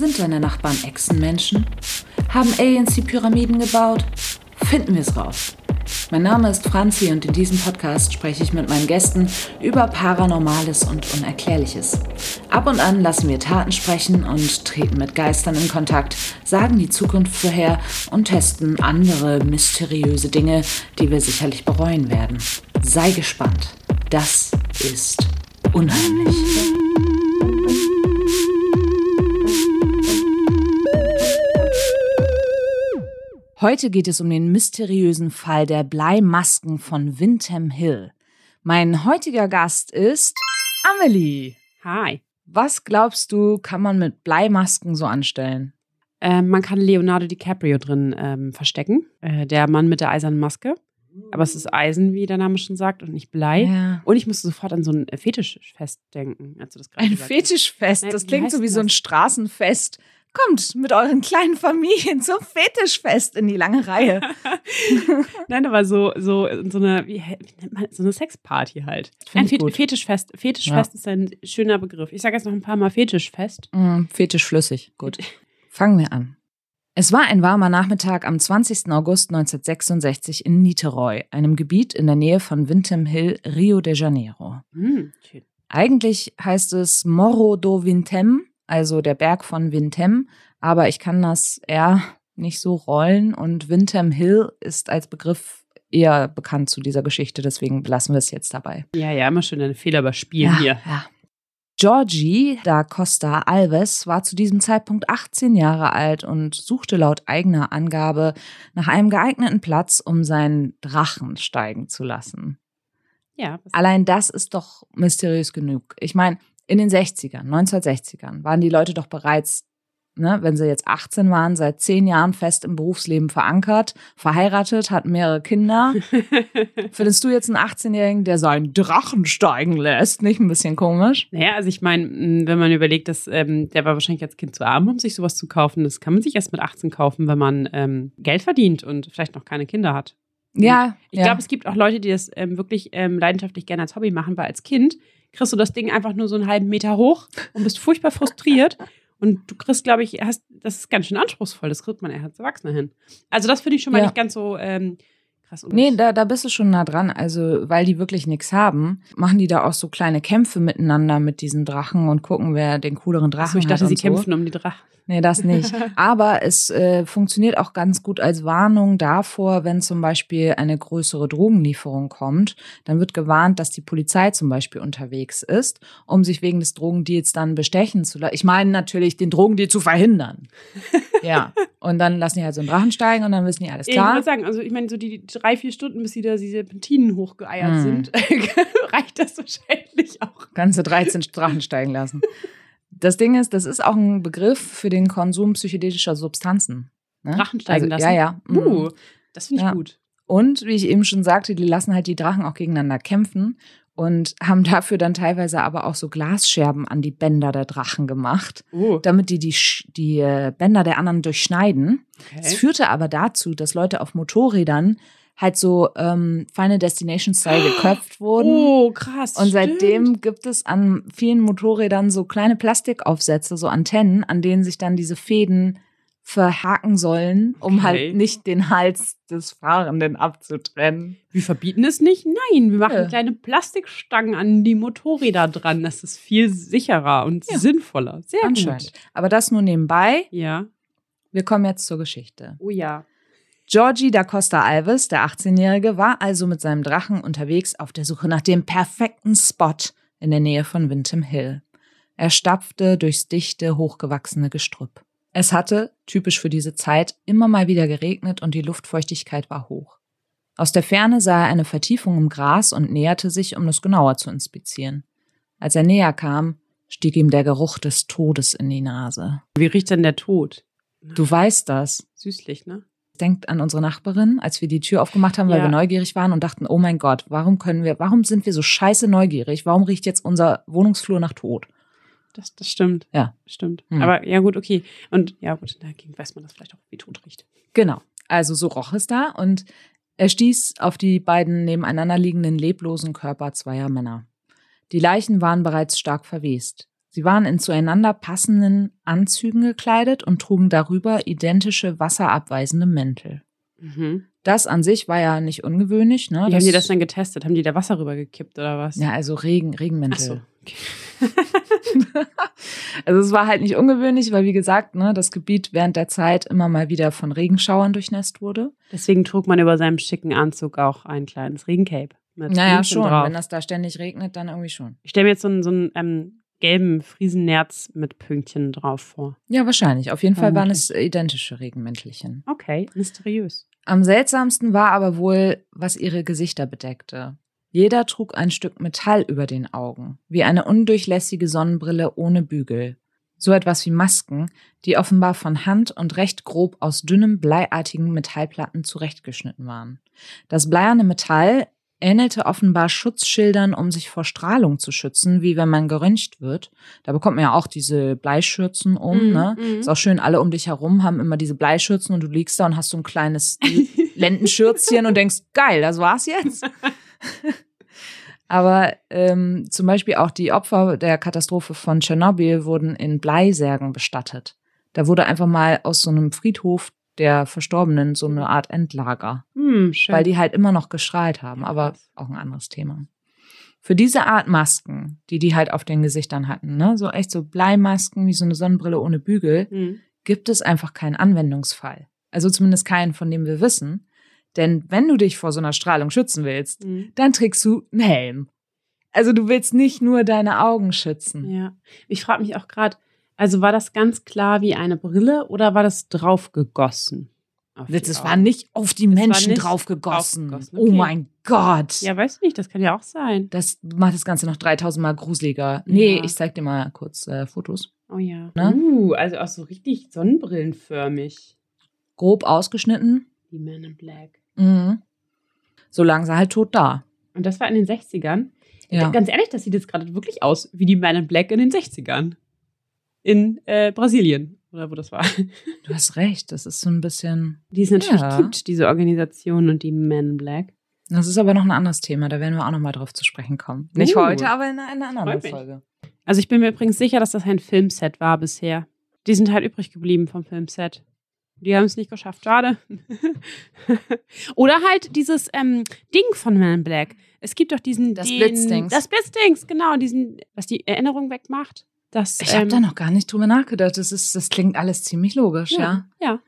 Sind deine Nachbarn Echsenmenschen? Haben Aliens die Pyramiden gebaut? Finden wir es raus. Mein Name ist Franzi und in diesem Podcast spreche ich mit meinen Gästen über Paranormales und Unerklärliches. Ab und an lassen wir Taten sprechen und treten mit Geistern in Kontakt, sagen die Zukunft vorher und testen andere mysteriöse Dinge, die wir sicherlich bereuen werden. Sei gespannt. Das ist unheimlich. Heute geht es um den mysteriösen Fall der Bleimasken von Windham Hill. Mein heutiger Gast ist Amelie. Hi. Was glaubst du, kann man mit Bleimasken so anstellen? Ähm, man kann Leonardo DiCaprio drin ähm, verstecken, äh, der Mann mit der eisernen Maske. Aber es ist Eisen, wie der Name schon sagt, und nicht Blei. Ja. Und ich musste sofort an so ein Fetischfest denken, als du das gerade Ein hast. Fetischfest. Nee, Das klingt so wie so ein? Straßenfest. Kommt mit euren kleinen Familien zum Fetischfest in die lange Reihe. Nein, aber so, so, so eine, wie, wie nennt man so eine Sexparty halt. Ein Fet gut. Fetischfest. Fetischfest ist ein schöner Begriff. Ich sage jetzt noch ein paar Mal Fetischfest. Mm, Fetischflüssig. Gut. Fangen wir an. Es war ein warmer Nachmittag am 20. August 1966 in Niterói, einem Gebiet in der Nähe von Windham Hill, Rio de Janeiro. Schön. Eigentlich heißt es Morro do Vintem, also der Berg von Vintem, aber ich kann das eher nicht so rollen und Windham Hill ist als Begriff eher bekannt zu dieser Geschichte, deswegen belassen wir es jetzt dabei. Ja, ja, immer schön deine Fehler überspielen hier. ja. Georgie da Costa Alves war zu diesem Zeitpunkt 18 Jahre alt und suchte laut eigener Angabe nach einem geeigneten Platz, um seinen Drachen steigen zu lassen. Ja, Allein das ist doch mysteriös genug. Ich meine, in den 60ern, 1960ern, waren die Leute doch bereits, ne, wenn sie jetzt 18 waren, seit zehn Jahren fest im Berufsleben verankert, verheiratet, hatten mehrere Kinder. Findest du jetzt einen 18-Jährigen, der seinen Drachen steigen lässt? Nicht ein bisschen komisch? Naja, also ich meine, mh, wenn man überlegt, dass ähm, der war wahrscheinlich als Kind zu arm, um sich sowas zu kaufen. Das kann man sich erst mit 18 kaufen, wenn man ähm, Geld verdient und vielleicht noch keine Kinder hat. Ja, Ich ja. glaube, es gibt auch Leute, die das ähm, wirklich ähm, leidenschaftlich gerne als Hobby machen, weil als Kind kriegst du das Ding einfach nur so einen halben Meter hoch und bist furchtbar frustriert. Und du kriegst, glaube ich, hast, das ist ganz schön anspruchsvoll. Das kriegt man eher als Erwachsener hin. Also, das finde ich schon mal Ja. nicht ganz so ähm, krass. Nee, da, da bist du schon nah dran. Also, weil die wirklich nichts haben, machen die da auch so kleine Kämpfe miteinander mit diesen Drachen und gucken, wer den cooleren Drachen Achso, ich dachte, hat. sie und so. kämpfen um die Drachen. Nee, das nicht. Aber es äh, funktioniert auch ganz gut als Warnung davor, wenn zum Beispiel eine größere Drogenlieferung kommt. Dann wird gewarnt, dass die Polizei zum Beispiel unterwegs ist, um sich wegen des Drogendeals dann bestechen zu lassen. Ich meine natürlich, den Drogendeal zu verhindern. ja. Und dann lassen die halt so einen Drachen steigen und dann wissen die alles Ich klar. würde sagen, also ich meine, so die drei, vier Stunden, bis sie da diese Serpentinen hochgeeiert Mhm. sind, reicht das wahrscheinlich auch. Ganze 13 Drachen steigen lassen. Das Ding ist, das ist auch ein Begriff für den Konsum psychedelischer Substanzen. Ne? Drachen steigen also, lassen? Ja, ja. Mhm. Uh, das finde ich Ja. gut. Und wie ich eben schon sagte, die lassen halt die Drachen auch gegeneinander kämpfen und haben dafür dann teilweise aber auch so Glasscherben an die Bänder der Drachen gemacht, Oh, damit die die, die äh, Bänder der anderen durchschneiden. Es okay. führte aber dazu, dass Leute auf Motorrädern halt so ähm, Final Destination-Style geköpft wurden. Oh, krass. Und stimmt. seitdem gibt es an vielen Motorrädern so kleine Plastikaufsätze, so Antennen, an denen sich dann diese Fäden verhaken sollen, um Okay. halt nicht den Hals des Fahrenden abzutrennen. Wir verbieten es nicht? Nein, wir machen Ja. kleine Plastikstangen an die Motorräder dran. Das ist viel sicherer und Ja. sinnvoller. Sehr Anscheinend. gut. Aber das nur nebenbei. Ja. Wir kommen jetzt zur Geschichte. Oh ja. Georgie da Costa Alves, der 18-Jährige, war also mit seinem Drachen unterwegs auf der Suche nach dem perfekten Spot in der Nähe von Windham Hill. Er stapfte durchs dichte, hochgewachsene Gestrüpp. Es hatte, typisch für diese Zeit, immer mal wieder geregnet und die Luftfeuchtigkeit war hoch. Aus der Ferne sah er eine Vertiefung im Gras und näherte sich, um es genauer zu inspizieren. Als er näher kam, stieg ihm der Geruch des Todes in die Nase. Wie riecht denn der Tod? Du weißt das. Süßlich, ne? Denkt an unsere Nachbarin, als wir die Tür aufgemacht haben, weil Ja. wir neugierig waren und dachten, oh mein Gott, warum können wir, warum sind wir so scheiße neugierig? Warum riecht jetzt unser Wohnungsflur nach Tod? Das, das stimmt. Ja. Stimmt. Hm. Aber ja, gut, okay. Und ja, gut, dagegen weiß man das vielleicht auch, wie tot riecht. Genau. Also so roch es da und er stieß auf die beiden nebeneinander liegenden leblosen Körper zweier Männer. Die Leichen waren bereits stark verwest. Sie waren in zueinander passenden Anzügen gekleidet und trugen darüber identische wasserabweisende Mäntel. Mhm. Das an sich war ja nicht ungewöhnlich, ne? Wie haben die das dann getestet? Haben die da Wasser rübergekippt oder was? Ja, also Regen, Regenmäntel. so. Okay. Also es war halt nicht ungewöhnlich, weil wie gesagt, ne, das Gebiet während der Zeit immer mal wieder von Regenschauern durchnässt wurde. Deswegen trug man über seinem schicken Anzug auch ein kleines Regencape. Mit Naja, Blümchen schon. Drauf. Wenn das da ständig regnet, dann irgendwie schon. ich stelle mir jetzt so einen, so einen ähm, gelben Friesennerz mit Pünktchen drauf vor. Ja, wahrscheinlich. Auf jeden Fall waren es identische Regenmäntelchen. Okay, mysteriös. Am seltsamsten war aber wohl, was ihre Gesichter bedeckte. Jeder trug ein Stück Metall über den Augen, wie eine undurchlässige Sonnenbrille ohne Bügel. So etwas wie Masken, die offenbar von Hand und recht grob aus dünnem, bleiartigen Metallplatten zurechtgeschnitten waren. Das bleierne Metall ähnelte offenbar Schutzschildern, um sich vor Strahlung zu schützen, wie wenn man geröntgt wird. Da bekommt man ja auch diese Bleischürzen um, Mhm, ne? mhm. Ist auch schön, alle um dich herum haben immer diese Bleischürzen und du liegst da und hast so ein kleines Lendenschürzchen und denkst, geil, das war's jetzt. Aber ähm, zum Beispiel auch die Opfer der Katastrophe von Tschernobyl wurden in Bleisärgen bestattet. Da wurde einfach mal aus so einem Friedhof der Verstorbenen so eine Art Endlager, Hm, weil die halt immer noch gestrahlt haben, aber auch ein anderes Thema. Für diese Art Masken, die die halt auf den Gesichtern hatten, ne, so echt so Bleimasken wie so eine Sonnenbrille ohne Bügel, Hm. gibt es einfach keinen Anwendungsfall. Also zumindest keinen, von dem wir wissen. Denn wenn du dich vor so einer Strahlung schützen willst, Hm. dann trägst du einen Helm. Also du willst nicht nur deine Augen schützen. Ja. Ich frage mich auch gerade, also war das ganz klar wie eine Brille oder war das drauf gegossen? auf die Das war nicht auf die Menschen draufgegossen. draufgegossen, Oh okay. mein Gott. Ja, weiß nicht, das kann ja auch sein. Das macht das Ganze noch 3000 Mal gruseliger. Nee, Ja. ich zeig dir mal kurz äh, Fotos. Oh ja. Ne? Uh, also auch so richtig sonnenbrillenförmig. Grob ausgeschnitten. Die Men in Black. Mhm. So sie halt tot da. Und das war in den 60ern. Ja. Ganz ehrlich, das sieht jetzt gerade wirklich aus wie die Men in Black in den 60ern. In äh, Brasilien. Oder wo das war. Du hast recht, das ist so ein bisschen. Die es natürlich Ja. gibt, diese Organisation und die Men in Black. Das ist aber noch ein anderes Thema, da werden wir auch noch mal drauf zu sprechen kommen. Nicht Uh. heute, aber in einer anderen Freut mich. Folge. Also ich bin mir übrigens sicher, dass das ein Filmset war bisher. Die sind halt übrig geblieben vom Filmset. Die haben es nicht geschafft, schade. Oder halt dieses ähm, Ding von Man in Black. Es gibt doch diesen Das den, Blitzdings. Das Blitzdings, genau, diesen, was die Erinnerung wegmacht. Das, Ich habe ähm, da noch gar nicht drüber nachgedacht. Das, ist, das klingt alles ziemlich logisch, ja. ja. Ja,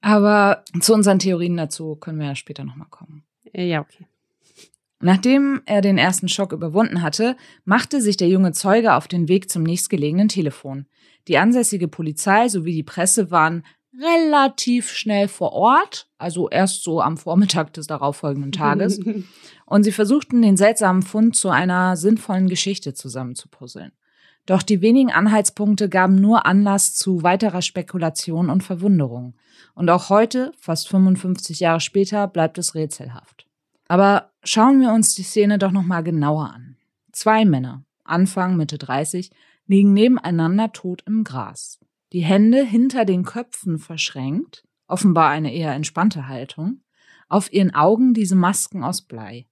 Aber zu unseren Theorien dazu können wir ja später noch mal kommen. Äh, ja, okay. Nachdem er den ersten Schock überwunden hatte, machte sich der junge Zeuge auf den Weg zum nächstgelegenen Telefon. Die ansässige Polizei sowie die Presse waren relativ schnell vor Ort, also erst so am Vormittag des darauffolgenden Tages, und sie versuchten den seltsamen Fund zu einer sinnvollen Geschichte zusammenzupuzzeln. Doch die wenigen Anhaltspunkte gaben nur Anlass zu weiterer Spekulation und Verwunderung. Und auch heute, fast 55 Jahre später, bleibt es rätselhaft. Aber schauen wir uns die Szene doch noch mal genauer an. Zwei Männer, Anfang, Mitte 30, liegen nebeneinander tot im Gras. Die Hände hinter den Köpfen verschränkt, offenbar eine eher entspannte Haltung, auf ihren Augen diese Masken aus Blei.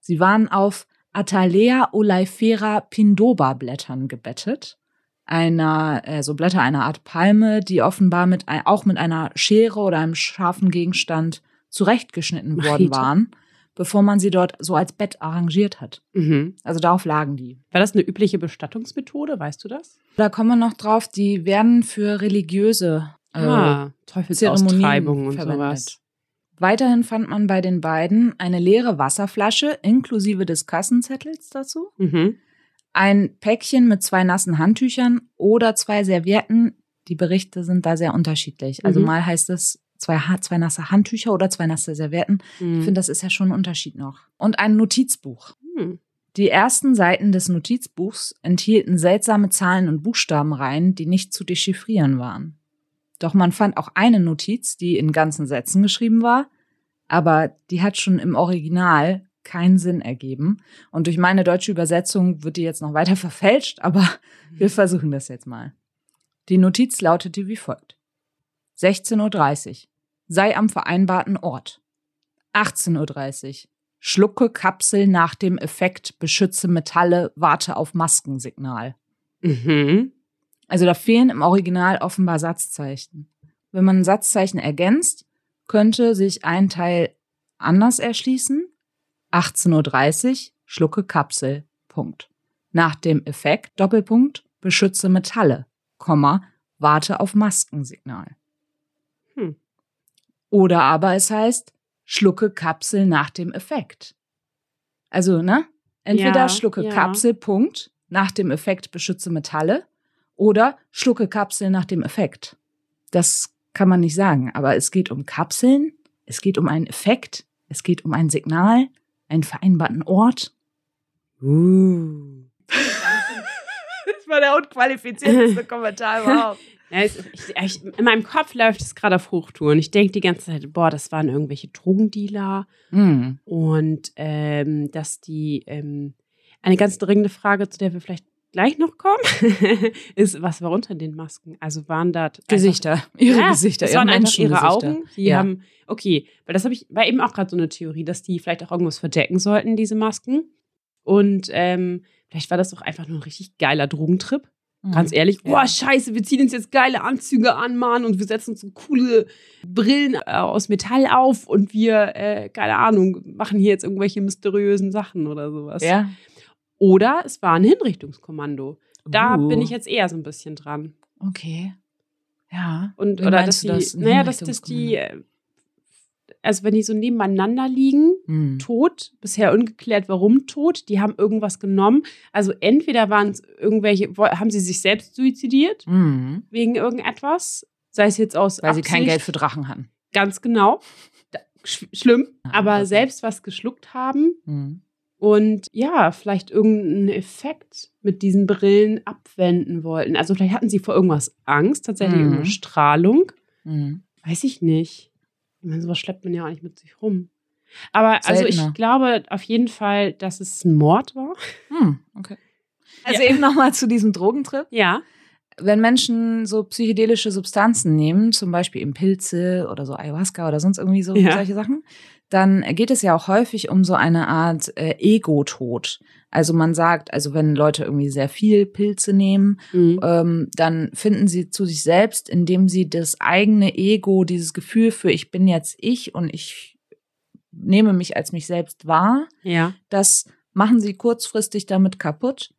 Sie waren auf Atalea oleifera pindoba Blättern gebettet, einer, äh, so Blätter einer Art Palme, die offenbar mit auch mit einer Schere oder einem scharfen Gegenstand zurechtgeschnitten worden Machete. waren, bevor man sie dort so als Bett arrangiert hat. Mhm. Also darauf lagen die. War das eine übliche Bestattungsmethode, weißt du das? Da kommen wir noch drauf, die werden für religiöse äh, ah, Teufelsaustreibungen und verwendet. sowas. Weiterhin fand man bei den beiden eine leere Wasserflasche inklusive des Kassenzettels dazu, Mhm. ein Päckchen mit zwei nassen Handtüchern oder zwei Servietten. Die Berichte sind da sehr unterschiedlich. Also Mhm. mal heißt es zwei, zwei nasse Handtücher oder zwei nasse Servietten. Mhm. Ich finde, das ist ja schon ein Unterschied noch. Und ein Notizbuch. Hm. Die ersten Seiten des Notizbuchs enthielten seltsame Zahlen und Buchstabenreihen, die nicht zu dechiffrieren waren. Doch man fand auch eine Notiz, die in ganzen Sätzen geschrieben war, aber die hat schon im Original keinen Sinn ergeben. Und durch meine deutsche Übersetzung wird die jetzt noch weiter verfälscht, aber wir versuchen das jetzt mal. Die Notiz lautete wie folgt. 16.30 Uhr. Sei am vereinbarten Ort. 18.30 Uhr. Schlucke Kapsel nach dem Effekt, beschütze Metalle, warte auf Maskensignal. Mhm. Also da fehlen im Original offenbar Satzzeichen. Wenn man ein Satzzeichen ergänzt, könnte sich ein Teil anders erschließen. 18.30 Uhr, schlucke Kapsel. Punkt. Nach dem Effekt, Doppelpunkt, beschütze Metalle, Komma, warte auf Maskensignal. Hm. Oder aber es heißt, schlucke Kapsel nach dem Effekt. Also, ne? Entweder Ja, schlucke ja. Kapsel, Punkt, nach dem Effekt beschütze Metalle oder schlucke Kapsel nach dem Effekt. Das kann man nicht sagen, aber es geht um Kapseln, es geht um einen Effekt, es geht um ein Signal, einen vereinbarten Ort. Uh. Das war der unqualifizierteste Kommentar überhaupt. Ja, ich, ich, in meinem Kopf läuft es gerade auf Hochtouren. Ich denke die ganze Zeit, boah, das waren irgendwelche Drogendealer Hm. und ähm, dass die ähm, eine ganz dringende Frage, zu der wir vielleicht gleich noch kommen, ist, was war unter den Masken? Also waren da einfach- Gesichter, ihre Ja, Gesichter, ihre waren einfach ihre. Augen. Die Ja. haben, okay, weil das habe ich, war eben auch gerade so eine Theorie, dass die vielleicht auch irgendwas verdecken sollten, diese Masken. Und ähm, vielleicht war das doch einfach nur ein richtig geiler Drogentrip. Ganz ehrlich, Ja. boah, scheiße, wir ziehen uns jetzt geile Anzüge an, Mann, und wir setzen uns so coole Brillen äh, aus Metall auf und wir, äh, keine Ahnung, machen hier jetzt irgendwelche mysteriösen Sachen oder sowas. Ja. Oder es war ein Hinrichtungskommando. Da Uh. bin ich jetzt eher so ein bisschen dran. Okay. Ja. Und Wie oder dass die, das? Naja, dass, dass die, äh, also wenn die so nebeneinander liegen, Hm. tot, bisher ungeklärt, warum tot, die haben irgendwas genommen. Also entweder waren es irgendwelche, haben sie sich selbst suizidiert Hm. wegen irgendetwas, sei es jetzt aus Weil sie kein Absicht, Geld für Drachen hatten. ganz genau, schlimm, Ja, aber selbst was geschluckt haben Hm. Und ja, vielleicht irgendeinen Effekt mit diesen Brillen abwenden wollten. Also vielleicht hatten sie vor irgendwas Angst, tatsächlich Mhm. irgendeine Strahlung. Hm. Weiß ich nicht. Ich meine, sowas schleppt man ja auch nicht mit sich rum. Aber also Seltener. ich glaube auf jeden Fall, dass es ein Mord war. Hm. Okay. Also Ja. eben nochmal zu diesem Drogentrip. Ja. Wenn Menschen so psychedelische Substanzen nehmen, zum Beispiel eben Pilze oder so Ayahuasca oder sonst irgendwie so Ja. solche Sachen, dann geht es ja auch häufig um so eine Art äh, Ego-Tod. Also man sagt, also wenn Leute irgendwie sehr viel Pilze nehmen, Mhm. ähm, dann finden sie zu sich selbst, indem sie das eigene Ego, dieses Gefühl für ich bin jetzt ich und ich nehme mich als mich selbst wahr, Ja. das machen sie kurzfristig damit kaputt,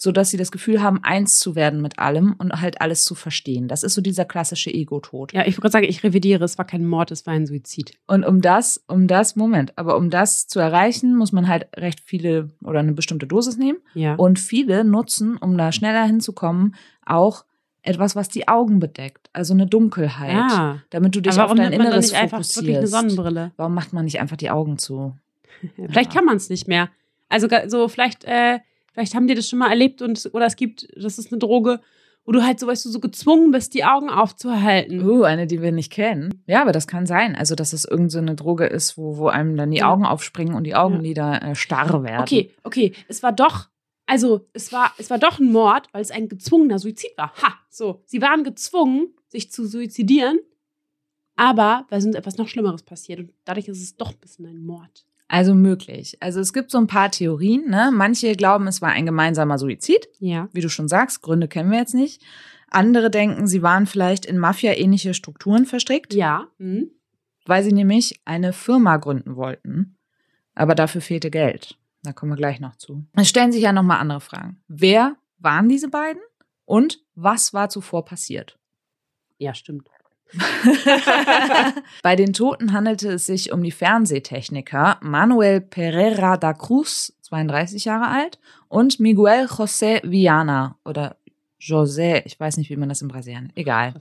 sodass sie das Gefühl haben, eins zu werden mit allem und halt alles zu verstehen. Das ist so dieser klassische Ego-Tod. Ja, ich würde sagen, ich revidiere, es war kein Mord, es war ein Suizid. Und um das, um das, Moment, aber um das zu erreichen, muss man halt recht viele oder eine bestimmte Dosis nehmen. Ja. Und viele nutzen, um da schneller hinzukommen, auch etwas, was die Augen bedeckt. Also eine Dunkelheit. ja. Damit du dich auf dein nimmt man Inneres nicht einfach wirklich eine fokussierst. Sonnenbrille? Warum macht man nicht einfach die Augen zu? Vielleicht kann man es nicht mehr. Also so vielleicht, äh, vielleicht haben die das schon mal erlebt und oder es gibt, das ist eine Droge, wo du halt so, weißt du, so gezwungen bist, die Augen aufzuhalten. Uh, eine, die wir nicht kennen. Ja, aber das kann sein. Also, dass es irgendeine so eine Droge ist, wo, wo einem dann die Ja. Augen aufspringen und die Augenlider äh, starr werden. Okay, okay, es war doch, also es war, es war doch ein Mord, weil es ein gezwungener Suizid war. Ha, so. Sie waren gezwungen, sich zu suizidieren, aber weil sonst etwas noch Schlimmeres passiert und dadurch ist es doch ein bisschen ein Mord. Also möglich. Also es gibt so ein paar Theorien. Ne? Manche glauben, es war ein gemeinsamer Suizid. Ja. Wie du schon sagst, Gründe kennen wir jetzt nicht. Andere denken, sie waren vielleicht in Mafia-ähnliche Strukturen verstrickt, Ja. Hm. weil sie nämlich eine Firma gründen wollten. Aber dafür fehlte Geld. Da kommen wir gleich noch zu. Es stellen sich ja nochmal andere Fragen. Wer waren diese beiden? Und was war zuvor passiert? Ja, stimmt. Bei den Toten handelte es sich um die Fernsehtechniker Manuel Pereira da Cruz, 32 Jahre alt, und Miguel José Viana oder José, ich weiß nicht, wie man das in Brasilien, egal.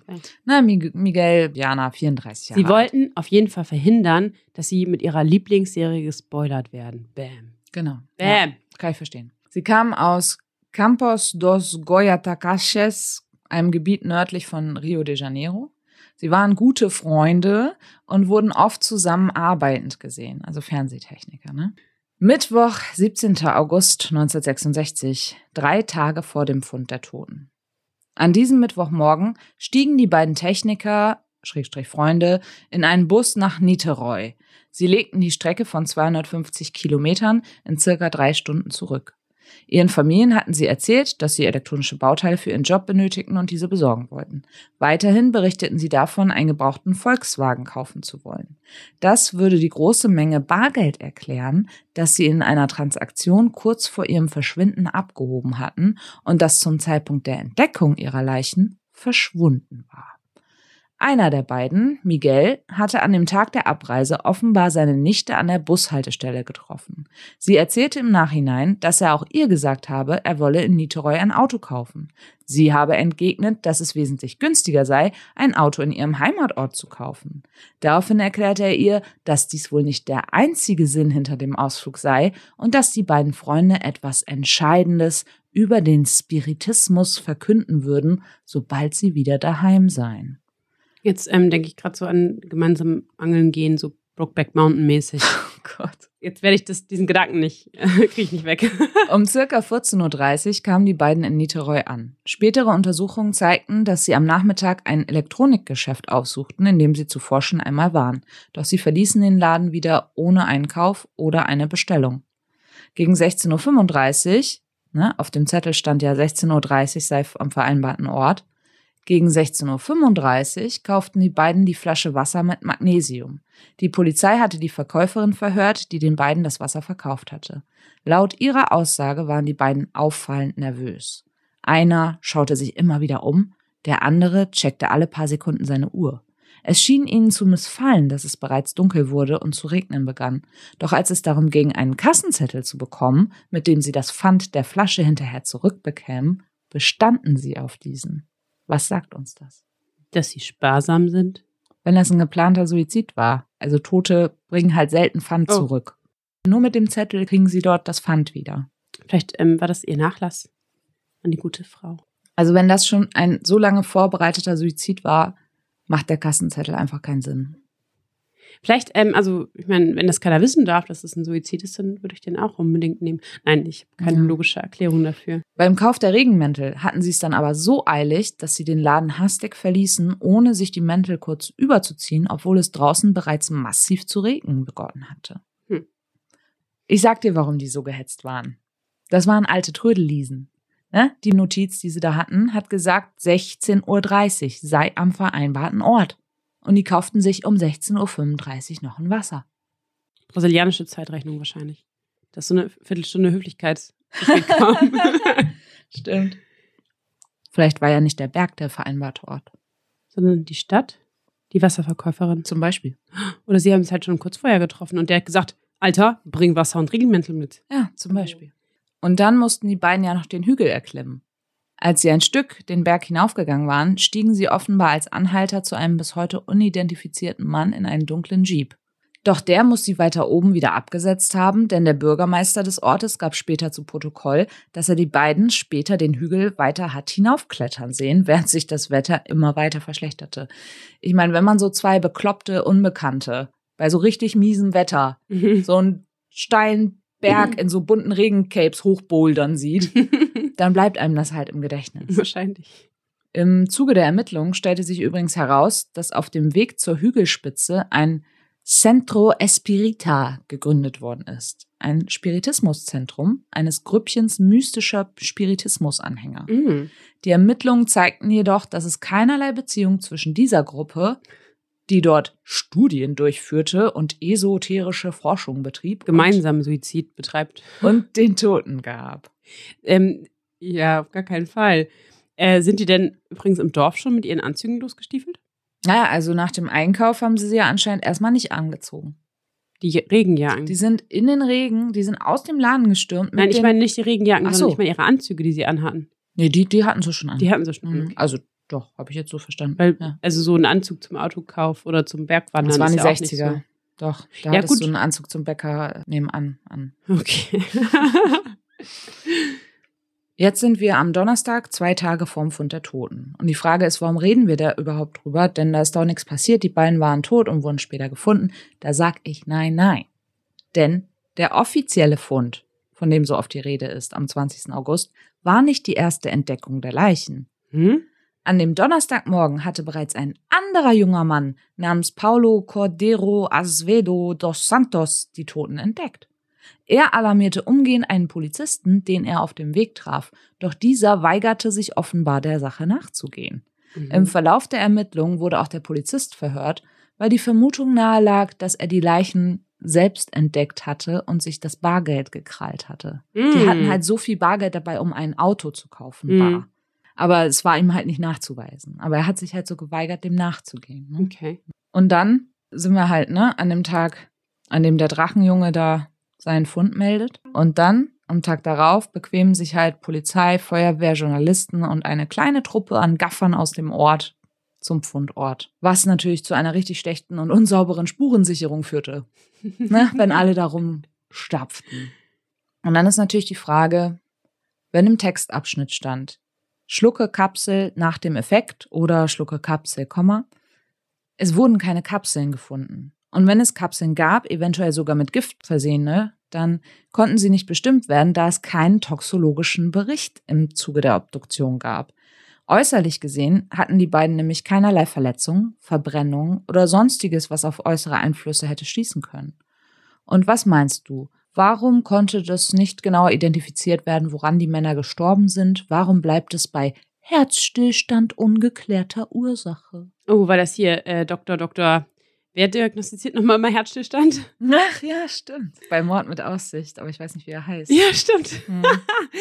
Na, Mig Miguel Viana, 34 Jahre Sie alt. wollten auf jeden Fall verhindern, dass sie mit ihrer Lieblingsserie gespoilert werden. Bam. Genau. Ja, Bam. kann ich verstehen. Sie kamen aus Campos dos Goyatacaches, einem Gebiet nördlich von Rio de Janeiro. Sie waren gute Freunde und wurden oft zusammen arbeitend gesehen, also Fernsehtechniker. Ne? Mittwoch, 17. August 1966, drei Tage vor dem Fund der Toten. An diesem Mittwochmorgen stiegen die beiden Techniker, Schrägstrich Freunde, in einen Bus nach Niterói. Sie legten die Strecke von 250 Kilometern in circa drei Stunden zurück. Ihren Familien hatten sie erzählt, dass sie elektronische Bauteile für ihren Job benötigten und diese besorgen wollten. Weiterhin berichteten sie davon, einen gebrauchten Volkswagen kaufen zu wollen. Das würde die große Menge Bargeld erklären, das sie in einer Transaktion kurz vor ihrem Verschwinden abgehoben hatten und das zum Zeitpunkt der Entdeckung ihrer Leichen verschwunden war. Einer der beiden, Miguel, hatte an dem Tag der Abreise offenbar seine Nichte an der Bushaltestelle getroffen. Sie erzählte im Nachhinein, dass er auch ihr gesagt habe, er wolle in Niterói ein Auto kaufen. Sie habe entgegnet, dass es wesentlich günstiger sei, ein Auto in ihrem Heimatort zu kaufen. Daraufhin erklärte er ihr, dass dies wohl nicht der einzige Sinn hinter dem Ausflug sei und dass die beiden Freunde etwas Entscheidendes über den Spiritismus verkünden würden, sobald sie wieder daheim seien. Jetzt ähm, denke ich gerade so an gemeinsam Angeln gehen, so Brokeback Mountain mäßig. Oh Gott. Jetzt werde ich das, diesen Gedanken nicht, kriege ich nicht weg. Um circa 14.30 Uhr kamen die beiden in Niterói an. Spätere Untersuchungen zeigten, dass sie am Nachmittag ein Elektronikgeschäft aufsuchten, in dem sie zuvor schon einmal waren. Doch sie verließen den Laden wieder ohne Einkauf oder eine Bestellung. Gegen 16.35 Uhr, ne, auf dem Zettel stand ja 16.30 Uhr sei am vereinbarten Ort, gegen 16.35 Uhr kauften die beiden die Flasche Wasser mit Magnesium. Die Polizei hatte die Verkäuferin verhört, die den beiden das Wasser verkauft hatte. Laut ihrer Aussage waren die beiden auffallend nervös. Einer schaute sich immer wieder um, der andere checkte alle paar Sekunden seine Uhr. Es schien ihnen zu missfallen, dass es bereits dunkel wurde und zu regnen begann. Doch als es darum ging, einen Kassenzettel zu bekommen, mit dem sie das Pfand der Flasche hinterher zurückbekämen, bestanden sie auf diesen. Was sagt uns das? Dass sie sparsam sind? Wenn das ein geplanter Suizid war. Also Tote bringen halt selten Pfand Oh. zurück. Nur mit dem Zettel kriegen sie dort das Pfand wieder. Vielleicht ähm, war das ihr Nachlass an die gute Frau. Also wenn das schon ein so lange vorbereiteter Suizid war, macht der Kassenzettel einfach keinen Sinn. Vielleicht, ähm, also ich meine, wenn das keiner wissen darf, dass es ein Suizid ist, dann würde ich den auch unbedingt nehmen. Nein, ich habe keine Ja. logische Erklärung dafür. Beim Kauf der Regenmäntel hatten sie es dann aber so eilig, dass sie den Laden hastig verließen, ohne sich die Mäntel kurz überzuziehen, obwohl es draußen bereits massiv zu regnen begonnen hatte. Hm. Ich sag dir, warum die so gehetzt waren. Das waren alte Trödelliesen. Ne? Die Notiz, die sie da hatten, hat gesagt, 16.30 Uhr sei am vereinbarten Ort. Und die kauften sich um 16.35 Uhr noch ein Wasser. Brasilianische Zeitrechnung wahrscheinlich. Das ist so eine Viertelstunde Höflichkeit. kam. Stimmt. Vielleicht war ja nicht der Berg der vereinbarte Ort. Sondern die Stadt, die Wasserverkäuferin. Zum Beispiel. Oder sie haben es halt schon kurz vorher getroffen und der hat gesagt, Alter, bring Wasser und Regenmäntel mit. Ja, zum Beispiel. Und dann mussten die beiden ja noch den Hügel erklimmen. Als sie ein Stück den Berg hinaufgegangen waren, stiegen sie offenbar als Anhalter zu einem bis heute unidentifizierten Mann in einen dunklen Jeep. Doch der muss sie weiter oben wieder abgesetzt haben, denn der Bürgermeister des Ortes gab später zu Protokoll, dass er die beiden später den Hügel weiter hat hinaufklettern sehen, während sich das Wetter immer weiter verschlechterte. Ich meine, wenn man so zwei bekloppte Unbekannte bei so richtig miesem Wetter so einen steilen Berg in so bunten Regencapes hochbouldern sieht, dann bleibt einem das halt im Gedächtnis. Wahrscheinlich. Im Zuge der Ermittlungen stellte sich übrigens heraus, dass auf dem Weg zur Hügelspitze ein Centro Espirita gegründet worden ist. Ein Spiritismuszentrum eines Grüppchens mystischer Spiritismusanhänger. Mhm. Die Ermittlungen zeigten jedoch, dass es keinerlei Beziehung zwischen dieser Gruppe, die dort Studien durchführte und esoterische Forschung betrieb, Gemeinsam Suizid betreibt. und, und den Toten gab. Ähm, ja, auf gar keinen Fall. Äh, sind die denn übrigens im Dorf schon mit ihren Anzügen losgestiefelt? Naja, also nach dem Einkauf haben sie sie ja anscheinend erstmal nicht angezogen. Die Regenjacken. Die sind in den Regen, die sind aus dem Laden gestürmt. Nein, ich meine nicht die Regenjacken, Ach sondern so. ich meine ihre Anzüge, die sie anhatten. Nee, die, die hatten sie schon an. Die hatten sie schon. Mhm. Okay. Also doch, habe ich jetzt so verstanden. Weil, ja. also so ein Anzug zum Autokauf oder zum Bergwandern Das waren die ja auch nicht 60er. Doch, da Ja, hattest gut. du einen Anzug zum Bäcker nebenan an. So. Okay. Jetzt sind wir am Donnerstag, zwei Tage vorm Fund der Toten. Und die Frage ist, warum reden wir da überhaupt drüber? Denn da ist doch nichts passiert. Die beiden waren tot und wurden später gefunden. Da sag ich nein, nein. Denn der offizielle Fund, von dem so oft die Rede ist, am 20. August, war nicht die erste Entdeckung der Leichen. hm? An dem Donnerstagmorgen hatte bereits ein anderer junger Mann namens Paulo Cordero Azevedo dos Santos die Toten entdeckt. Er alarmierte umgehend einen Polizisten, den er auf dem Weg traf, doch dieser weigerte sich offenbar der Sache nachzugehen. Mhm. Im Verlauf der Ermittlungen wurde auch der Polizist verhört, weil die Vermutung nahe lag, dass er die Leichen selbst entdeckt hatte und sich das Bargeld gekrallt hatte. Die Mhm. hatten halt so viel Bargeld dabei, um ein Auto zu kaufen, Mhm. bar. Aber es war ihm halt nicht nachzuweisen. Aber er hat sich halt so geweigert, dem nachzugehen. Ne? Okay. Und dann sind wir halt, ne, an dem Tag, an dem der Drachenjunge da seinen Fund meldet. Und dann, am Tag darauf, bequemen sich halt Polizei, Feuerwehr, Journalisten und eine kleine Truppe an Gaffern aus dem Ort zum Fundort. Was natürlich zu einer richtig schlechten und unsauberen Spurensicherung führte, ne, wenn alle darum stapften. Und dann ist natürlich die Frage, wenn im Textabschnitt stand, schlucke Kapsel nach dem Effekt oder schlucke Kapsel, Komma, es wurden keine Kapseln gefunden. Und wenn es Kapseln gab, eventuell sogar mit Gift versehene, dann konnten sie nicht bestimmt werden, da es keinen toxologischen Bericht im Zuge der Obduktion gab. Äußerlich gesehen hatten die beiden nämlich keinerlei Verletzungen, Verbrennungen oder sonstiges, was auf äußere Einflüsse hätte schließen können. Und was meinst du? Warum konnte das nicht genauer identifiziert werden, woran die Männer gestorben sind? Warum bleibt es bei Herzstillstand ungeklärter Ursache? Oh, weil das hier äh, Dr. Dr. Wer diagnostiziert nochmal immer Herzstillstand? Ach ja, stimmt. Bei Mord mit Aussicht, aber ich weiß nicht, wie er heißt. Ja, stimmt. Hm.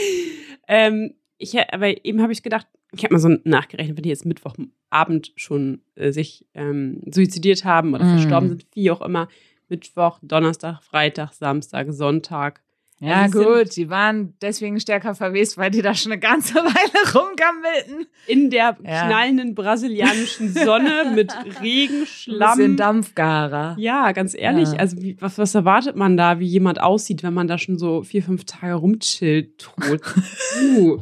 ähm, ich, aber eben habe ich gedacht, ich habe mal so nachgerechnet, wenn die jetzt Mittwochabend schon äh, sich ähm, suizidiert haben oder Mm. verstorben sind, wie auch immer, Mittwoch, Donnerstag, Freitag, Samstag, Sonntag. Ja, Also sie gut, die waren deswegen stärker verwest, weil die da schon eine ganze Weile rumgammelten. In der Ja. knallenden brasilianischen Sonne mit Regen, Ein bisschen Schlamm. Dampfgarer. Ja, ganz ehrlich, Ja. also wie, was, was erwartet man da, wie jemand aussieht, wenn man da schon so vier, fünf Tage rumchillt, tot? uh.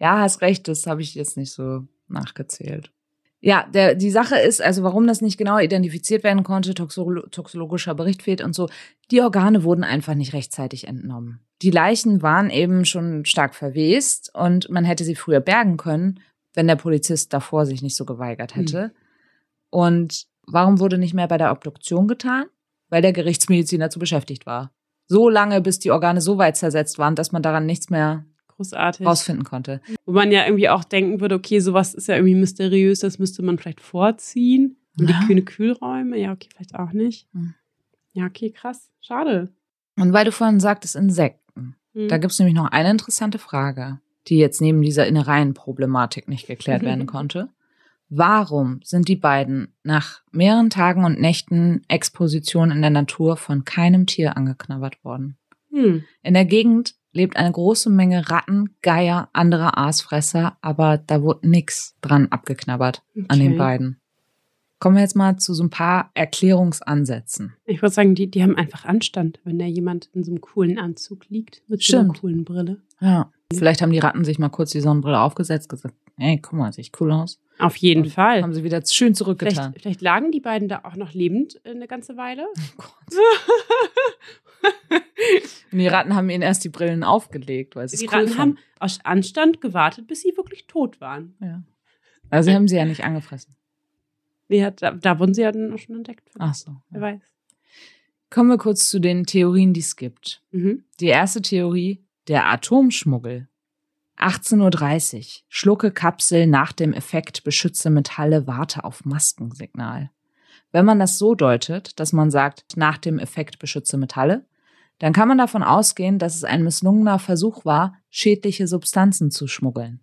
Ja, hast recht, das habe ich jetzt nicht so nachgezählt. Ja, der, die Sache ist, also warum das nicht genau identifiziert werden konnte, toxolo toxologischer Bericht fehlt und so, die Organe wurden einfach nicht rechtzeitig entnommen. Die Leichen waren eben schon stark verwest und man hätte sie früher bergen können, wenn der Polizist davor sich nicht so geweigert hätte. Und warum wurde nicht mehr bei der Obduktion getan? Weil der Gerichtsmediziner zu beschäftigt war. So lange, bis die Organe so weit zersetzt waren, dass man daran nichts mehr Großartig. rausfinden konnte. Wo man ja irgendwie auch denken würde, okay, sowas ist ja irgendwie mysteriös, das müsste man vielleicht vorziehen. Und Ja. die kühne Kühlräume, ja, okay, vielleicht auch nicht. Hm. Ja, okay, krass. Schade. Und weil du vorhin sagtest, Insekten, Hm. da gibt's nämlich noch eine interessante Frage, die jetzt neben dieser Innereienproblematik nicht geklärt werden konnte. Warum sind die beiden nach mehreren Tagen und Nächten Exposition in der Natur von keinem Tier angeknabbert worden? Hm. In der Gegend lebt eine große Menge Ratten, Geier, anderer Aasfresser, aber da wurde nix dran abgeknabbert an den Okay. beiden. Kommen wir jetzt mal zu so ein paar Erklärungsansätzen. Ich würde sagen, die, die haben einfach Anstand, wenn da jemand in so einem coolen Anzug liegt, mit so einer Stimmt. coolen Brille. Ja, vielleicht haben die Ratten sich mal kurz die Sonnenbrille aufgesetzt, gesagt, hey, guck mal, sieht cool aus. Auf jeden Und Fall. Haben sie wieder schön zurückgetan. Vielleicht, vielleicht lagen die beiden da auch noch lebend äh, eine ganze Weile. Und die Ratten haben ihnen erst die Brillen aufgelegt, weil sie die cool Ratten haben fanden. aus Anstand gewartet, bis sie wirklich tot waren. Ja. Also sie haben sie ja nicht angefressen. Nee, hat, da, da wurden sie ja dann auch schon entdeckt. Ach so. Wer weiß. Kommen wir kurz zu den Theorien, die es gibt. Mhm. Die erste Theorie, der Atomschmuggel. 18.30 Uhr. Schlucke Kapsel nach dem Effekt beschütze Metalle, warte auf Maskensignal. Wenn man das so deutet, dass man sagt, nach dem Effekt beschütze Metalle, dann kann man davon ausgehen, dass es ein misslungener Versuch war, schädliche Substanzen zu schmuggeln.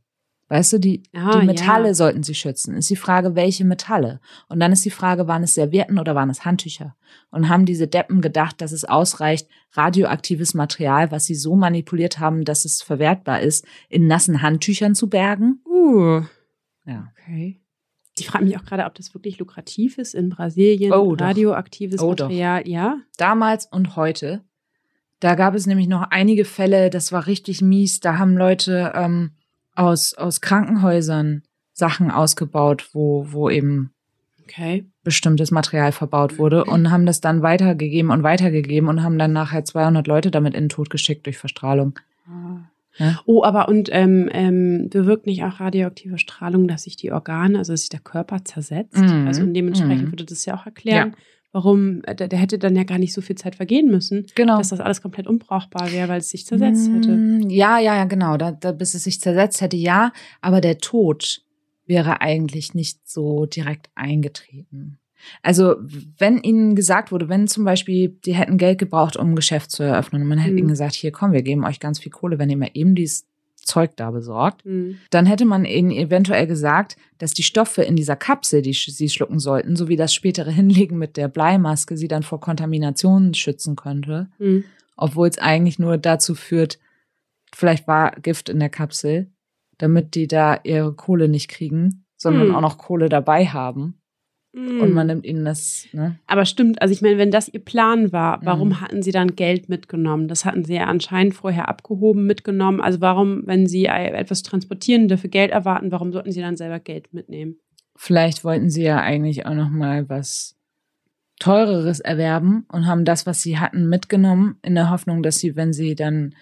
Weißt du, die, Ah, die Metalle ja. sollten sie schützen. Ist die Frage, welche Metalle? Und dann ist die Frage, waren es Servietten oder waren es Handtücher? Und haben diese Deppen gedacht, dass es ausreicht, radioaktives Material, was sie so manipuliert haben, dass es verwertbar ist, in nassen Handtüchern zu bergen? Uh, Ja. okay. Ich frage mich auch gerade, ob das wirklich lukrativ ist in Brasilien. Oh, doch. radioaktives Oh, doch. Material, ja. Damals und heute, da gab es nämlich noch einige Fälle, das war richtig mies. Da haben Leute ähm, aus, aus Krankenhäusern Sachen ausgebaut, wo, wo eben Okay. bestimmtes Material verbaut wurde und haben das dann weitergegeben und weitergegeben und haben dann nachher 200 Leute damit in den Tod geschickt durch Verstrahlung. Ah. Ja. Oh, aber und ähm, ähm, bewirkt nicht auch radioaktive Strahlung, dass sich die Organe, also dass sich der Körper zersetzt? Mhm. Also dementsprechend Mhm. würde das ja auch erklären, warum, äh, der, der hätte dann ja gar nicht so viel Zeit vergehen müssen, Genau. dass das alles komplett unbrauchbar wäre, weil es sich zersetzt hätte. Mm, Ja, ja, ja, genau. Da, da, bis es sich zersetzt hätte, ja. Aber der Tod wäre eigentlich nicht so direkt eingetreten. Also, wenn ihnen gesagt wurde, wenn zum Beispiel, die hätten Geld gebraucht, um ein Geschäft zu eröffnen, und man hätte Mhm. ihnen gesagt, hier komm, wir geben euch ganz viel Kohle, wenn ihr mir eben dieses Zeug da besorgt, Mhm. dann hätte man ihnen eventuell gesagt, dass die Stoffe in dieser Kapsel, die sie schlucken sollten, sowie das spätere Hinlegen mit der Bleimaske sie dann vor Kontamination schützen könnte Mhm. obwohl es eigentlich nur dazu führt, vielleicht war Gift in der Kapsel, damit die da ihre Kohle nicht kriegen, sondern Hm. auch noch Kohle dabei haben. Und Mhm. man nimmt ihnen das, ne? Aber stimmt, also ich meine, wenn das ihr Plan war, warum Mhm. hatten sie dann Geld mitgenommen? Das hatten sie ja anscheinend vorher abgehoben mitgenommen. Also warum, wenn sie etwas transportieren, dafür Geld erwarten, warum sollten sie dann selber Geld mitnehmen? Vielleicht wollten sie ja eigentlich auch noch mal was teureres erwerben und haben das, was sie hatten, mitgenommen, in der Hoffnung, dass sie, wenn sie dann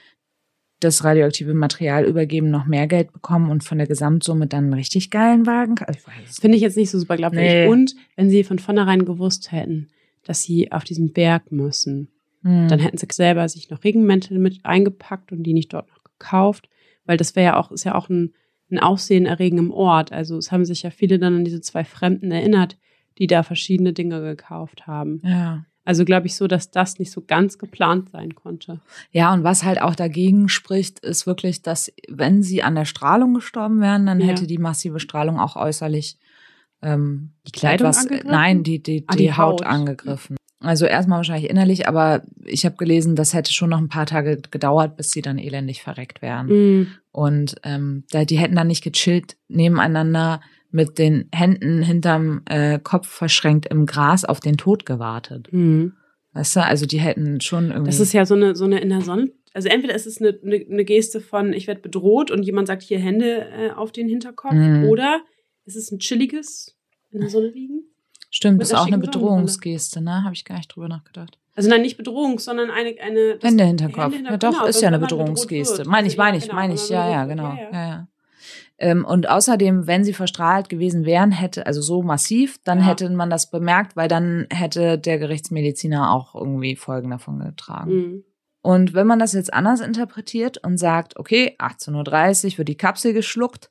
das radioaktive Material übergeben, noch mehr Geld bekommen und von der Gesamtsumme dann einen richtig geilen Wagen. Ich finde ich jetzt nicht so super glaubwürdig. Nee. Und wenn sie von vornherein gewusst hätten, dass sie auf diesen Berg müssen, Hm. dann hätten sie selber sich noch Regenmäntel mit eingepackt und die nicht dort noch gekauft, weil das wäre ja auch, ist ja auch ein, ein erregendem Ort. Also es haben sich ja viele dann an diese zwei Fremden erinnert, die da verschiedene Dinge gekauft haben. ja. Also glaube ich so, dass das nicht so ganz geplant sein konnte. Ja, und was halt auch dagegen spricht, ist wirklich, dass wenn sie an der Strahlung gestorben wären, dann Ja. hätte die massive Strahlung auch äußerlich ähm, Die Kleidung etwas, angegriffen? Nein, die, die, Ah, die, die Haut. Haut. angegriffen. Also erstmal wahrscheinlich innerlich, aber ich habe gelesen, das hätte schon noch ein paar Tage gedauert, bis sie dann elendig verreckt wären. Mhm. Und ähm, da, die hätten dann nicht gechillt nebeneinander mit den Händen hinterm äh, Kopf verschränkt im Gras auf den Tod gewartet. Mhm. Weißt du, also die hätten schon irgendwie. Das ist ja so eine, so eine in der Sonne. Also entweder ist es eine, eine, eine Geste von, ich werde bedroht und jemand sagt hier Hände äh, auf den Hinterkopf, Mhm. oder ist es ein chilliges in der Sonne liegen? Stimmt, ist auch eine. Bedrohungsgeste, ne? Habe ich gar nicht drüber nachgedacht. Also nein, nicht Bedrohung, sondern eine, eine Hände hinterm Kopf. hinter- Ja, doch, genau, ist also ja eine Bedrohungsgeste. Meine ich, Also, meine ja, ich, genau, meine ich. Ja, ja, genau. wird. Ja, ja. Ähm, und außerdem, wenn sie verstrahlt gewesen wären, hätte, also so massiv, dann Ja. hätte man das bemerkt, weil dann hätte der Gerichtsmediziner auch irgendwie Folgen davon getragen. Mhm. Und wenn man das jetzt anders interpretiert und sagt, okay, 18.30 Uhr wird die Kapsel geschluckt,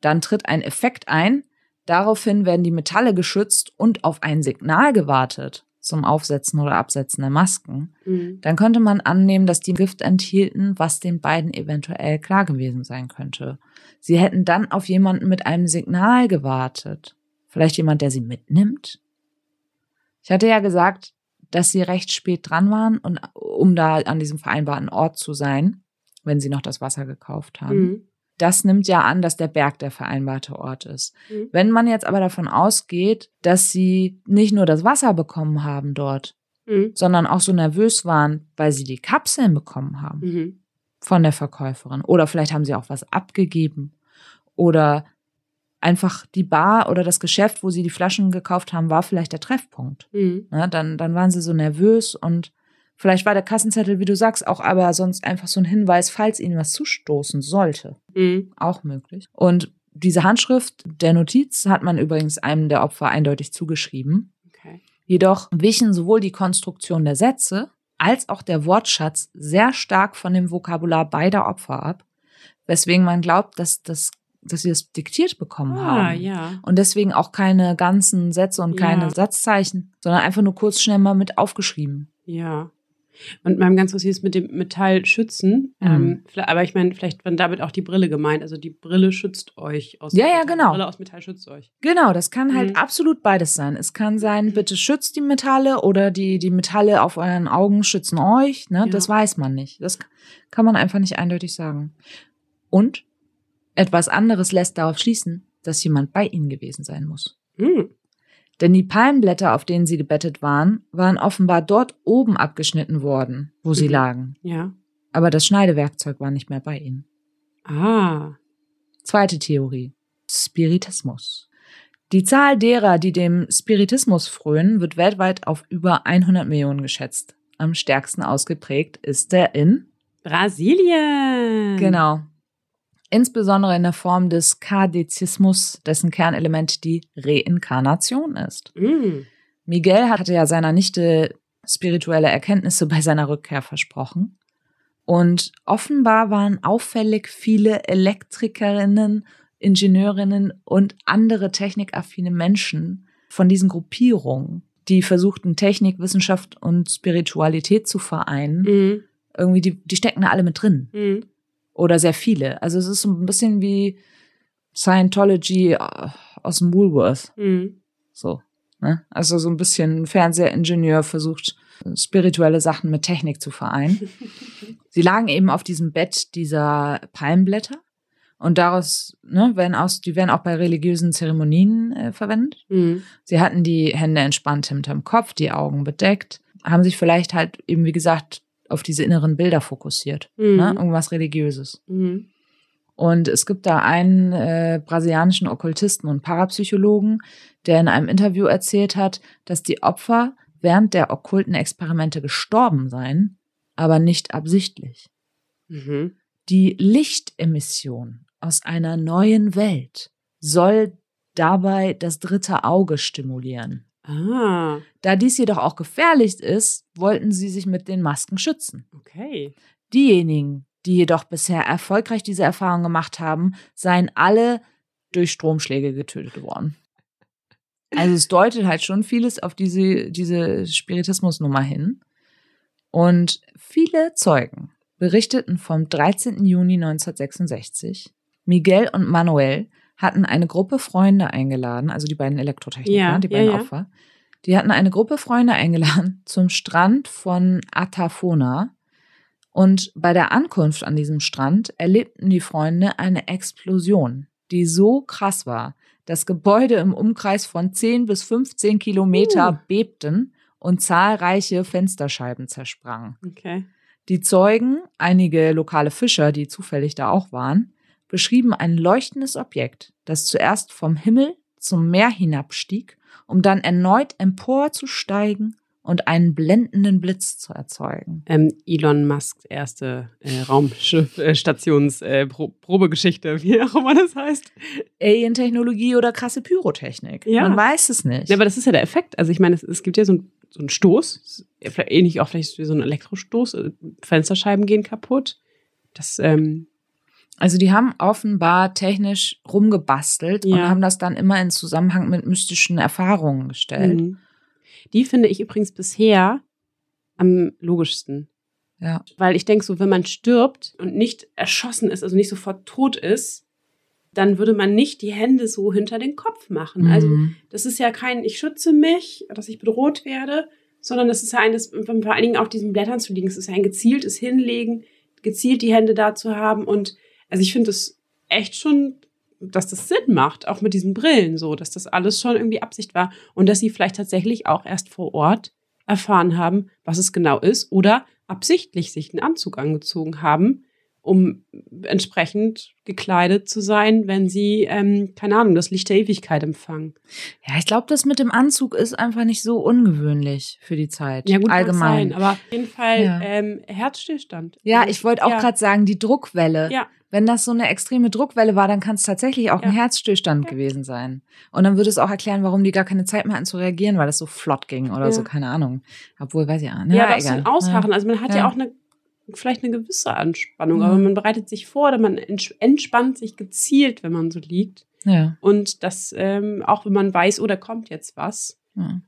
dann tritt ein Effekt ein. Daraufhin werden die Metalle geschützt und auf ein Signal gewartet zum Aufsetzen oder Absetzen der Masken. Mhm. Dann könnte man annehmen, dass die Gift enthielten, was den beiden eventuell klar gewesen sein könnte. Sie hätten dann auf jemanden mit einem Signal gewartet. Vielleicht jemand, der sie mitnimmt? Ich hatte ja gesagt, dass sie recht spät dran waren und um da an diesem vereinbarten Ort zu sein, wenn sie noch das Wasser gekauft haben. Mhm. Das nimmt ja an, dass der Berg der vereinbarte Ort ist. Mhm. Wenn man jetzt aber davon ausgeht, dass sie nicht nur das Wasser bekommen haben dort, Mhm. sondern auch so nervös waren, weil sie die Kapseln bekommen haben Mhm. von der Verkäuferin. Oder vielleicht haben sie auch was abgegeben. Oder einfach die Bar oder das Geschäft, wo sie die Flaschen gekauft haben, war vielleicht der Treffpunkt. Mhm. Ne? Dann, dann waren sie so nervös und vielleicht war der Kassenzettel, wie du sagst, auch aber sonst einfach so ein Hinweis, falls ihnen was zustoßen sollte. Mhm. Auch möglich. Und diese Handschrift der Notiz hat man übrigens einem der Opfer eindeutig zugeschrieben. Okay. Jedoch wichen sowohl die Konstruktion der Sätze als auch der Wortschatz sehr stark von dem Vokabular beider Opfer ab, weswegen man glaubt, dass, das, dass sie das diktiert bekommen Ah, haben. ja. Und deswegen auch keine ganzen Sätze und keine Ja. Satzzeichen, sondern einfach nur kurz schnell mal mit aufgeschrieben. Ja. Und meinem ganz was ist mit dem Metall schützen. Mhm. Ähm, aber ich meine, vielleicht war damit auch die Brille gemeint. Also die Brille schützt euch aus Ja, ja, genau. Die Brille aus Metall schützt euch. Genau, das kann halt Mhm. absolut beides sein. Es kann sein, bitte schützt die Metalle oder die, die Metalle auf euren Augen schützen euch. Ne? Ja. Das weiß man nicht. Das kann man einfach nicht eindeutig sagen. Und etwas anderes lässt darauf schließen, dass jemand bei ihnen gewesen sein muss. Mhm. Denn die Palmblätter, auf denen sie gebettet waren, waren offenbar dort oben abgeschnitten worden, wo sie Mhm. lagen. Ja. Aber das Schneidewerkzeug war nicht mehr bei ihnen. Ah. Zweite Theorie. Spiritismus. Die Zahl derer, die dem Spiritismus frönen, wird weltweit auf über 100 Millionen geschätzt. Am stärksten ausgeprägt ist er in, Brasilien. genau, insbesondere in der Form des Kardezismus, dessen Kernelement die Reinkarnation ist. Mhm. Miguel hatte ja seiner Nichte spirituelle Erkenntnisse bei seiner Rückkehr versprochen. Und offenbar waren auffällig viele Elektrikerinnen, Ingenieurinnen und andere technikaffine Menschen von diesen Gruppierungen, die versuchten, Technik, Wissenschaft und Spiritualität zu vereinen. Mhm. Irgendwie, die, die stecken da alle mit drin. Mhm. Oder sehr viele. Also es ist so ein bisschen wie Scientology äh, aus dem Woolworth. Mhm. So. Ne? Also so ein bisschen Fernsehingenieur versucht, spirituelle Sachen mit Technik zu vereinen. Sie lagen eben auf diesem Bett dieser Palmblätter und daraus ne, werden aus, die werden auch bei religiösen Zeremonien äh, verwendet. Mhm. Sie hatten die Hände entspannt hinterm Kopf, die Augen bedeckt, haben sich vielleicht halt eben, wie gesagt, auf diese inneren Bilder fokussiert. Mhm. Ne? Irgendwas Religiöses. Mhm. Und es gibt da einen äh, brasilianischen Okkultisten und Parapsychologen, der in einem Interview erzählt hat, dass die Opfer während der okkulten Experimente gestorben seien, aber nicht absichtlich. Mhm. Die Lichtemission aus einer neuen Welt soll dabei das dritte Auge stimulieren. Ah, Da dies jedoch auch gefährlich ist, wollten sie sich mit den Masken schützen. okay. Diejenigen, die jedoch bisher erfolgreich diese Erfahrung gemacht haben, seien alle durch Stromschläge getötet worden. Also es deutet halt schon vieles auf diese, diese Spiritismusnummer hin. Und viele Zeugen berichteten vom 13. Juni 1966, Miguel und Manuel hatten eine Gruppe Freunde eingeladen, also die beiden Elektrotechniker, Ja, die ja, beiden ja. Opfer. Die hatten eine Gruppe Freunde eingeladen zum Strand von Atafona. Und bei der Ankunft an diesem Strand erlebten die Freunde eine Explosion, die so krass war, dass Gebäude im Umkreis von 10 bis 15 Kilometer Uh. bebten und zahlreiche Fensterscheiben zersprangen. Okay. Die Zeugen, einige lokale Fischer, die zufällig da auch waren, beschrieben ein leuchtendes Objekt, das zuerst vom Himmel zum Meer hinabstieg, um dann erneut emporzusteigen und einen blendenden Blitz zu erzeugen. Ähm, Elon Musks erste äh, Raumschiff-Stations äh, Pro Probegeschichte, wie auch immer das heißt. Alien-Technologie oder krasse Pyrotechnik. Ja. Man weiß es nicht. Ja, aber das ist ja der Effekt. Also ich meine, es, es gibt ja so, ein, so einen Stoß, ähnlich auch vielleicht wie so ein Elektrostoß, äh, Fensterscheiben gehen kaputt. Das, ähm, Also die haben offenbar technisch rumgebastelt und Ja. haben das dann immer in Zusammenhang mit mystischen Erfahrungen gestellt. mhm. die finde ich übrigens bisher am logischsten. Ja. Weil ich denke so, wenn man stirbt und nicht erschossen ist, also nicht sofort tot ist, dann würde man nicht die Hände so hinter den Kopf machen. Also Mhm. das ist ja kein, ich schütze mich, dass ich bedroht werde, sondern das ist ja ein, das, vor allen Dingen auf diesen Blättern zu liegen, es ist ja ein gezieltes Hinlegen, gezielt die Hände da zu haben und also ich finde das echt schon, dass das Sinn macht, auch mit diesen Brillen so, dass das alles schon irgendwie Absicht war und dass sie vielleicht tatsächlich auch erst vor Ort erfahren haben, was es genau ist oder absichtlich sich einen Anzug angezogen haben, um entsprechend gekleidet zu sein, wenn sie, ähm, keine Ahnung, das Licht der Ewigkeit empfangen. Ja, ich glaube, das mit dem Anzug ist einfach nicht so ungewöhnlich für die Zeit. Ja, gut, allgemein. Sein, aber auf jeden Fall Ja. ähm, Herzstillstand. ja, ich wollte auch ja, gerade sagen, die Druckwelle. Ja, Wenn das so eine extreme Druckwelle war, dann kann es tatsächlich auch ein Ja. Herzstillstand Ja. gewesen sein. Und dann würde es auch erklären, warum die gar keine Zeit mehr hatten zu reagieren, weil das so flott ging oder Ja. so, keine Ahnung. Obwohl, weiß ich ja. ja, Na, aber auch so ein egal. Ausharren. Also man hat ja, Ja. auch eine, vielleicht eine gewisse Anspannung, Mhm. aber man bereitet sich vor oder man ents- entspannt sich gezielt, wenn man so liegt. Ja. Und das, ähm, auch wenn man weiß, oh, da kommt jetzt was. ja.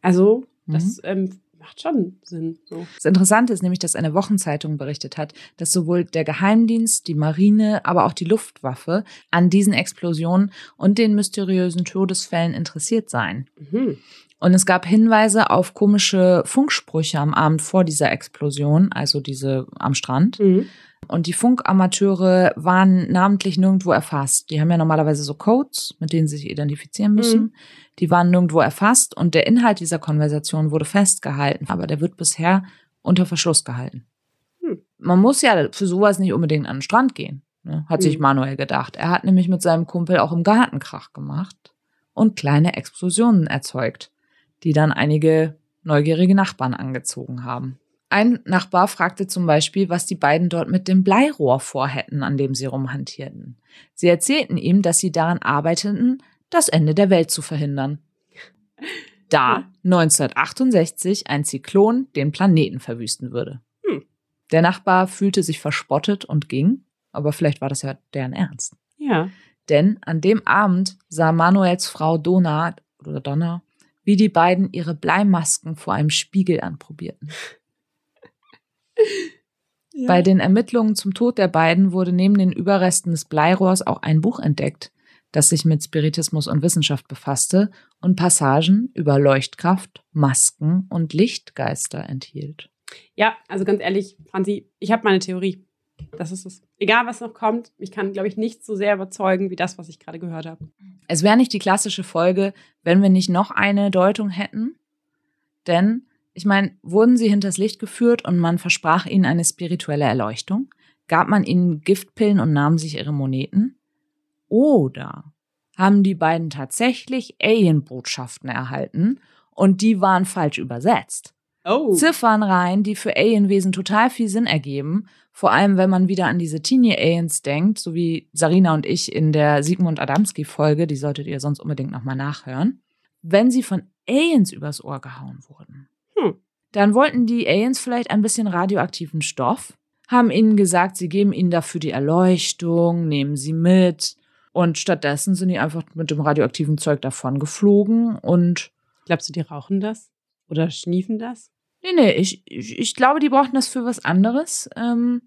Also, Mhm. das ähm, macht schon Sinn. So. Das Interessante ist nämlich, dass eine Wochenzeitung berichtet hat, dass sowohl der Geheimdienst, die Marine, aber auch die Luftwaffe an diesen Explosionen und den mysteriösen Todesfällen interessiert seien. Mhm. Und es gab Hinweise auf komische Funksprüche am Abend vor dieser Explosion, also diese am Strand. Mhm. Und die Funkamateure waren namentlich nirgendwo erfasst. Die haben ja normalerweise so Codes, mit denen sie sich identifizieren müssen. Mhm. Die waren nirgendwo erfasst und der Inhalt dieser Konversation wurde festgehalten, aber der wird bisher unter Verschluss gehalten. Hm. Man muss ja für sowas nicht unbedingt an den Strand gehen, ne? hat sich Mhm. Manuel gedacht. Er hat nämlich mit seinem Kumpel auch im Garten Krach gemacht und kleine Explosionen erzeugt, die dann einige neugierige Nachbarn angezogen haben. Ein Nachbar fragte zum Beispiel, was die beiden dort mit dem Bleirohr vorhätten, an dem sie rumhantierten. Sie erzählten ihm, dass sie daran arbeiteten, das Ende der Welt zu verhindern. da 1968 ein Zyklon den Planeten verwüsten würde. Hm. Der Nachbar fühlte sich verspottet und ging, aber vielleicht war das ja deren Ernst. Ja. Denn an dem Abend sah Manuels Frau Donna oder Donna, wie die beiden ihre Bleimasken vor einem Spiegel anprobierten. ja. Bei den Ermittlungen zum Tod der beiden wurde neben den Überresten des Bleirohrs auch ein Buch entdeckt, das sich mit Spiritismus und Wissenschaft befasste und Passagen über Leuchtkraft, Masken und Lichtgeister enthielt. Ja, also ganz ehrlich, Franzi, ich habe meine Theorie. Das ist es. Egal, was noch kommt, ich kann, glaube ich, nicht so sehr überzeugen wie das, was ich gerade gehört habe. Es wäre nicht die klassische Folge, wenn wir nicht noch eine Deutung hätten. Denn, ich meine, wurden sie hinters Licht geführt und man versprach ihnen eine spirituelle Erleuchtung? Gab man ihnen Giftpillen und nahm sich ihre Moneten? Oder haben die beiden tatsächlich Alien-Botschaften erhalten und die waren falsch übersetzt? Oh. Ziffernreihen, die für Alienwesen total viel Sinn ergeben, vor allem wenn man wieder an diese Teenie-Aliens denkt, so wie Sarina und ich in der Sigmund Adamski-Folge, die solltet ihr sonst unbedingt nochmal nachhören, wenn sie von Aliens übers Ohr gehauen wurden. Hm. Dann wollten die Aliens vielleicht ein bisschen radioaktiven Stoff, haben ihnen gesagt, sie geben ihnen dafür die Erleuchtung, nehmen sie mit. Und stattdessen sind die einfach mit dem radioaktiven Zeug davon geflogen und Glaubst du, die rauchen das? Oder schniefen das? Nee, nee, ich, ich, ich glaube, die brauchten das für was anderes. Ähm,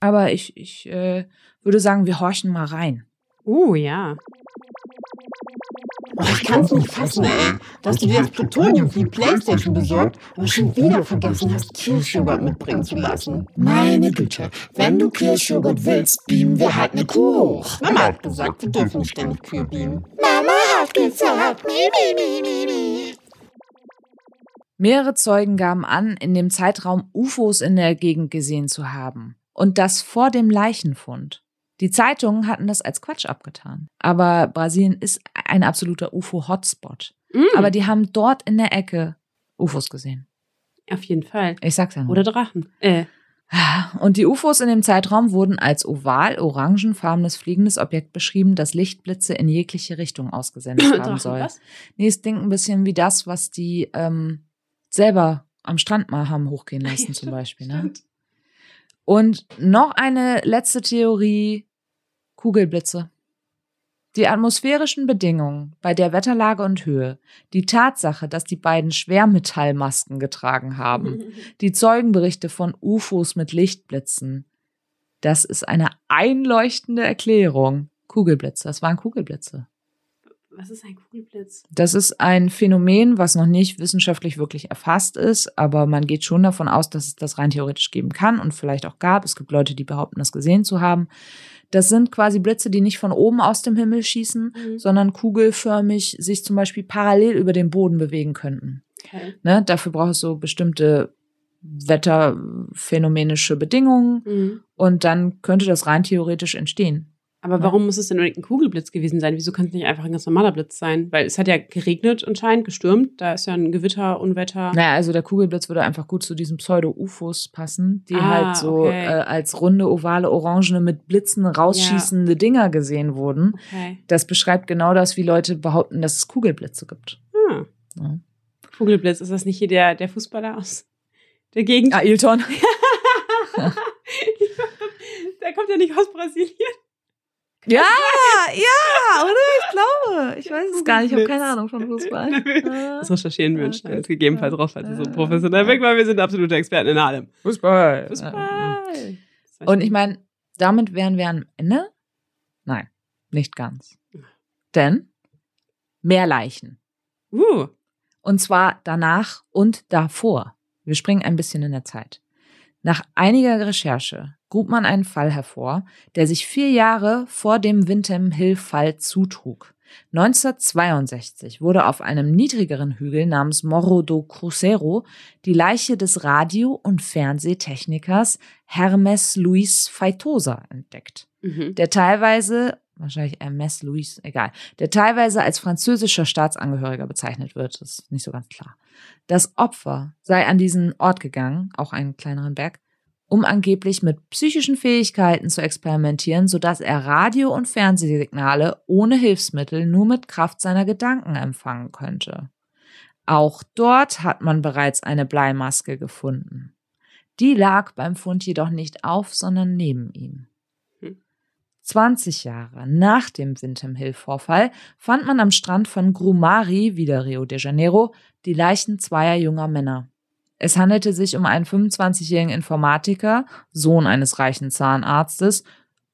aber ich, ich äh, würde sagen, wir horchen mal rein. Uh, ja. Oh, ich kann's nicht fassen, ey, dass du dir das Plutonium für die Playstation besorgt und schon wieder vergessen hast, Kirschjoghurt mitbringen zu lassen. Meine Güte, wenn du Kirschjoghurt willst, beamen wir halt eine Kuh hoch. Mama hat gesagt, wir dürfen nicht ständig Kühe beamen. Mama hat gesagt, mi, mi, mi, mi, mi. Mehrere Zeugen gaben an, in dem Zeitraum UFOs in der Gegend gesehen zu haben. Und das vor dem Leichenfund. Die Zeitungen hatten das als Quatsch abgetan. Aber Brasilien ist ein absoluter UFO-Hotspot. Mm, Aber die haben dort in der Ecke UFOs gesehen. auf jeden Fall. Ich sag's ja nur. Oder Drachen. Äh, Und die UFOs in dem Zeitraum wurden als oval, orangenfarbenes fliegendes Objekt beschrieben, das Lichtblitze in jegliche Richtung ausgesendet haben soll. was? Nee, es klingt ein bisschen wie das, was die ähm, selber am Strand mal haben hochgehen lassen, zum Beispiel. Ne? Und noch eine letzte Theorie: Kugelblitze. Die atmosphärischen Bedingungen bei der Wetterlage und Höhe, die Tatsache, dass die beiden Schwermetallmasken getragen haben, die Zeugenberichte von UFOs mit Lichtblitzen. Das ist eine einleuchtende Erklärung. Kugelblitze, das waren Kugelblitze. Was ist ein Kugelblitz? Das ist ein Phänomen, was noch nicht wissenschaftlich wirklich erfasst ist, aber man geht schon davon aus, dass es das rein theoretisch geben kann und vielleicht auch gab. Es gibt Leute, die behaupten, das gesehen zu haben. Das sind quasi Blitze, die nicht von oben aus dem Himmel schießen, Mhm. sondern kugelförmig sich zum Beispiel parallel über den Boden bewegen könnten. Okay. Ne? Dafür braucht es so bestimmte wetterphänomenische Bedingungen Mhm. und dann könnte das rein theoretisch entstehen. Aber warum muss es denn unbedingt ein Kugelblitz gewesen sein? Wieso kann es nicht einfach ein ganz normaler Blitz sein? Weil es hat ja geregnet anscheinend, gestürmt. Da ist ja ein Gewitter, Unwetter. Naja, also der Kugelblitz würde einfach gut zu diesen Pseudo-UFOs passen, die Ah, halt so okay. äh, als runde, ovale, orangene, mit Blitzen rausschießende Dinger gesehen wurden. Okay. Das beschreibt genau das, wie Leute behaupten, dass es Kugelblitze gibt. Ah. Ja. Kugelblitz, ist das nicht hier der, der Fußballer aus der Gegend? Ailton. der kommt ja nicht aus Brasilien. Ja, ja, oder? Ich glaube. Ich weiß es gar nicht. Ich habe keine Ahnung von Fußball. Das recherchieren wir und Ja, schneiden es gegebenenfalls raus, falls ihr so Ja. professionell weg, weil wir sind absolute Experten in allem. Fußball. Fußball. Und ich meine, damit wären wir am Ende? Nein, nicht ganz. Denn mehr Leichen. Uh, Und zwar danach und davor. Wir springen ein bisschen in der Zeit. Nach einiger Recherche grub man einen Fall hervor, der sich vier Jahre vor dem Windham Hill-Fall zutrug. 1962 wurde auf einem niedrigeren Hügel namens Morro do Cruzeiro die Leiche des Radio- und Fernsehtechnikers Hermes Luis Feitosa entdeckt mhm. der teilweise, wahrscheinlich Hermes Louis, egal, der teilweise als französischer Staatsangehöriger bezeichnet wird, das ist nicht so ganz klar. Das Opfer sei an diesen Ort gegangen, auch einen kleineren Berg, um angeblich mit psychischen Fähigkeiten zu experimentieren, sodass er Radio- und Fernsehsignale ohne Hilfsmittel nur mit Kraft seiner Gedanken empfangen könnte. Auch dort hat man bereits eine Bleimaske gefunden. Die lag beim Fund jedoch nicht auf, sondern neben ihm. 20 Jahre nach dem Windham Hill Vorfall fand man am Strand von Grumari, wieder Rio de Janeiro, die Leichen zweier junger Männer. Es handelte sich um einen 25-jährigen Informatiker, Sohn eines reichen Zahnarztes,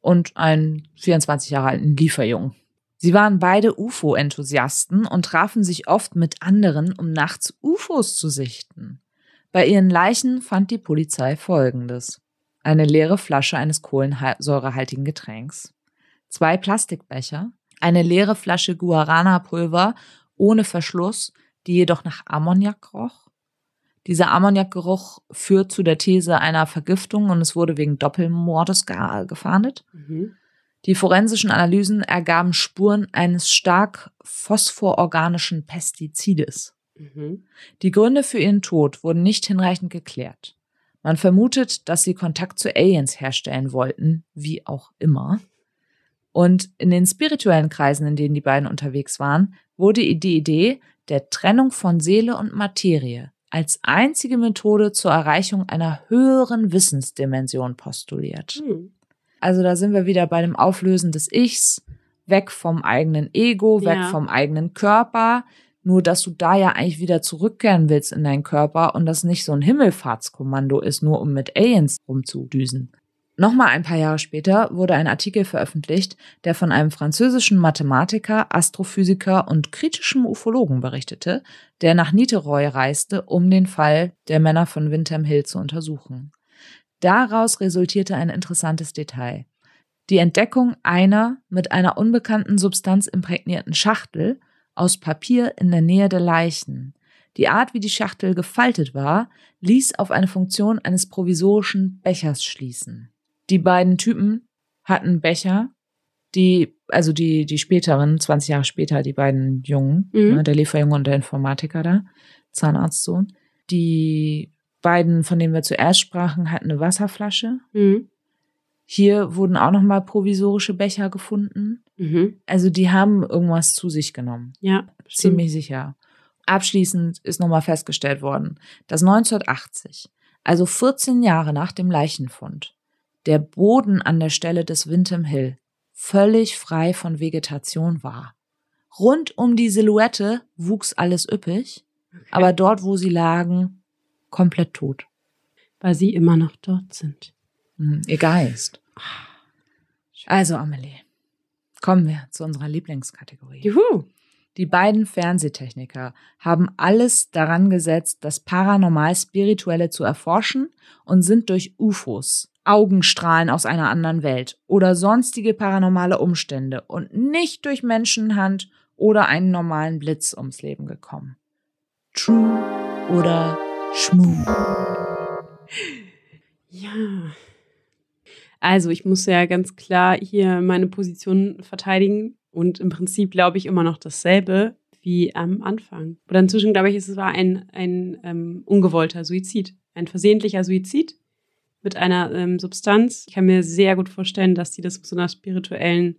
und einen 24 Jahre alten Lieferjungen. Sie waren beide UFO-Enthusiasten und trafen sich oft mit anderen, um nachts UFOs zu sichten. Bei ihren Leichen fand die Polizei Folgendes eine leere Flasche eines kohlensäurehaltigen Getränks, zwei Plastikbecher, eine leere Flasche Guarana-Pulver ohne Verschluss, die jedoch nach Ammoniak roch. Dieser Ammoniakgeruch führt zu der These einer Vergiftung und es wurde wegen Doppelmordes gefahndet. Mhm. Die forensischen Analysen ergaben Spuren eines stark phosphororganischen Pestizides. Mhm. Die Gründe für ihren Tod wurden nicht hinreichend geklärt. Man vermutet, dass sie Kontakt zu Aliens herstellen wollten, wie auch immer. Und in den spirituellen Kreisen, in denen die beiden unterwegs waren, wurde die Idee der Trennung von Seele und Materie als einzige Methode zur Erreichung einer höheren Wissensdimension postuliert. Hm. Also da sind wir wieder bei dem Auflösen des Ichs, weg vom eigenen Ego, weg Ja. vom eigenen Körper. Nur, dass du da ja eigentlich wieder zurückkehren willst in deinen Körper und das nicht so ein Himmelfahrtskommando ist, nur um mit Aliens rumzudüsen. Nochmal ein paar Jahre später wurde ein Artikel veröffentlicht, der von einem französischen Mathematiker, Astrophysiker und kritischem Ufologen berichtete, der nach Niterói reiste, um den Fall der Männer von Windham Hill zu untersuchen. Daraus resultierte ein interessantes Detail. Die Entdeckung einer mit einer unbekannten Substanz imprägnierten Schachtel aus Papier in der Nähe der Leichen. Die Art, wie die Schachtel gefaltet war, ließ auf eine Funktion eines provisorischen Bechers schließen. Die beiden Typen hatten Becher, die, also die, die späteren, 20 Jahre später, die beiden Jungen, Mhm. ne, der Lieferjunge und der Informatiker da, Zahnarztsohn, die beiden, von denen wir zuerst sprachen, hatten eine Wasserflasche. Mhm. Hier wurden auch nochmal provisorische Becher gefunden. Mhm. Also die haben irgendwas zu sich genommen. Ja, stimmt. Ziemlich sicher. Abschließend ist nochmal festgestellt worden, dass 1980, also 14 Jahre nach dem Leichenfund, der Boden an der Stelle des Windham Hill völlig frei von Vegetation war. Rund um die Silhouette wuchs alles üppig, aber dort, wo sie lagen, komplett tot. Weil sie immer noch dort sind. Hm, Ihr Geist. Also, Amelie, kommen wir zu unserer Lieblingskategorie. Juhu. Die beiden Fernsehtechniker haben alles daran gesetzt, das Paranormal-Spirituelle zu erforschen und sind durch UFOs, Augenstrahlen aus einer anderen Welt oder sonstige paranormale Umstände und nicht durch Menschenhand oder einen normalen Blitz ums Leben gekommen. True oder Schmu? Ja. Also, ich muss ja ganz klar hier meine Position verteidigen und im Prinzip glaube ich immer noch dasselbe wie am Anfang. Oder inzwischen glaube ich, es war ein, ein ähm, ungewollter Suizid, ein versehentlicher Suizid mit einer ähm, Substanz. Ich kann mir sehr gut vorstellen, dass die das mit so einer spirituellen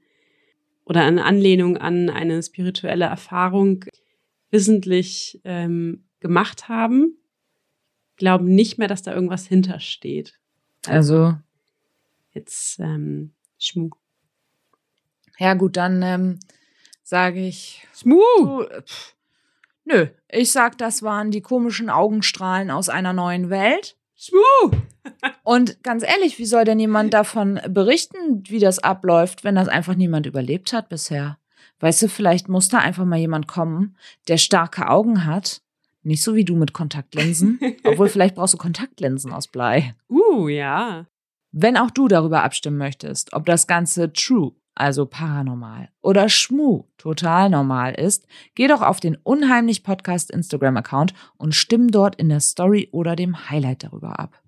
oder eine Anlehnung an eine spirituelle Erfahrung wissentlich ähm, gemacht haben. Glauben nicht mehr, dass da irgendwas hintersteht. Also, Jetzt ähm, Schmuck. ja gut, dann ähm, sage ich Schmuck! Nö, ich sag, das waren die komischen Augenstrahlen aus einer neuen Welt. Schmuck! Und ganz ehrlich, wie soll denn jemand davon berichten, wie das abläuft, wenn das einfach niemand überlebt hat bisher? Weißt du, vielleicht muss da einfach mal jemand kommen, der starke Augen hat. Nicht so wie du mit Kontaktlinsen. Obwohl, vielleicht brauchst du Kontaktlinsen aus Blei. Uh, ja. Wenn auch du darüber abstimmen möchtest, ob das Ganze true, also paranormal, oder schmu, total normal ist, geh doch auf den Unheimlich Podcast Instagram-Account und stimm dort in der Story oder dem Highlight darüber ab.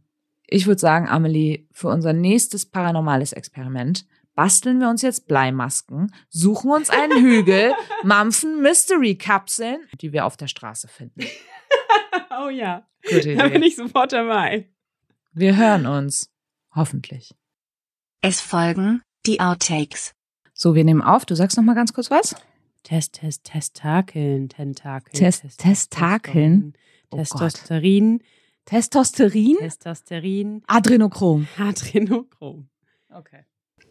Ich würde sagen, Amelie, für unser nächstes paranormales Experiment basteln wir uns jetzt Bleimasken, suchen uns einen Hügel, mampfen Mystery-Kapseln, die wir auf der Straße finden. Oh ja. Gute Da bin Idee. ich sofort dabei. Wir hören uns. Hoffentlich. Es folgen die Outtakes. So, wir nehmen auf. Du sagst noch mal ganz kurz was? Test, Test, Testakeln, Tentakeln. Test- Test- Testakeln? Oh Gott. Testosterin, Testosterin? Testosterin, Adrenochrom. Adrenochrom. Okay.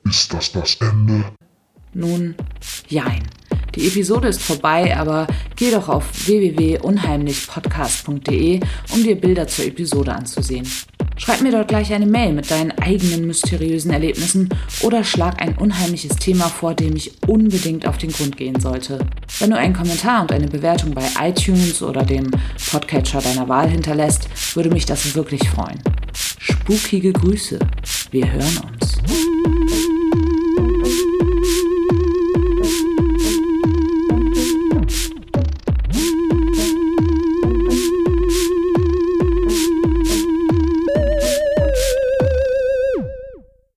Ist das das Ende? Nun, jein. Die Episode ist vorbei, aber geh doch auf www.unheimlichpodcast.de, um dir Bilder zur Episode anzusehen. Schreib mir dort gleich eine Mail mit deinen eigenen mysteriösen Erlebnissen oder schlag ein unheimliches Thema vor, dem ich unbedingt auf den Grund gehen sollte. Wenn du einen Kommentar und eine Bewertung bei iTunes oder dem Podcatcher deiner Wahl hinterlässt, würde mich das wirklich freuen. Spukige Grüße. Wir hören uns.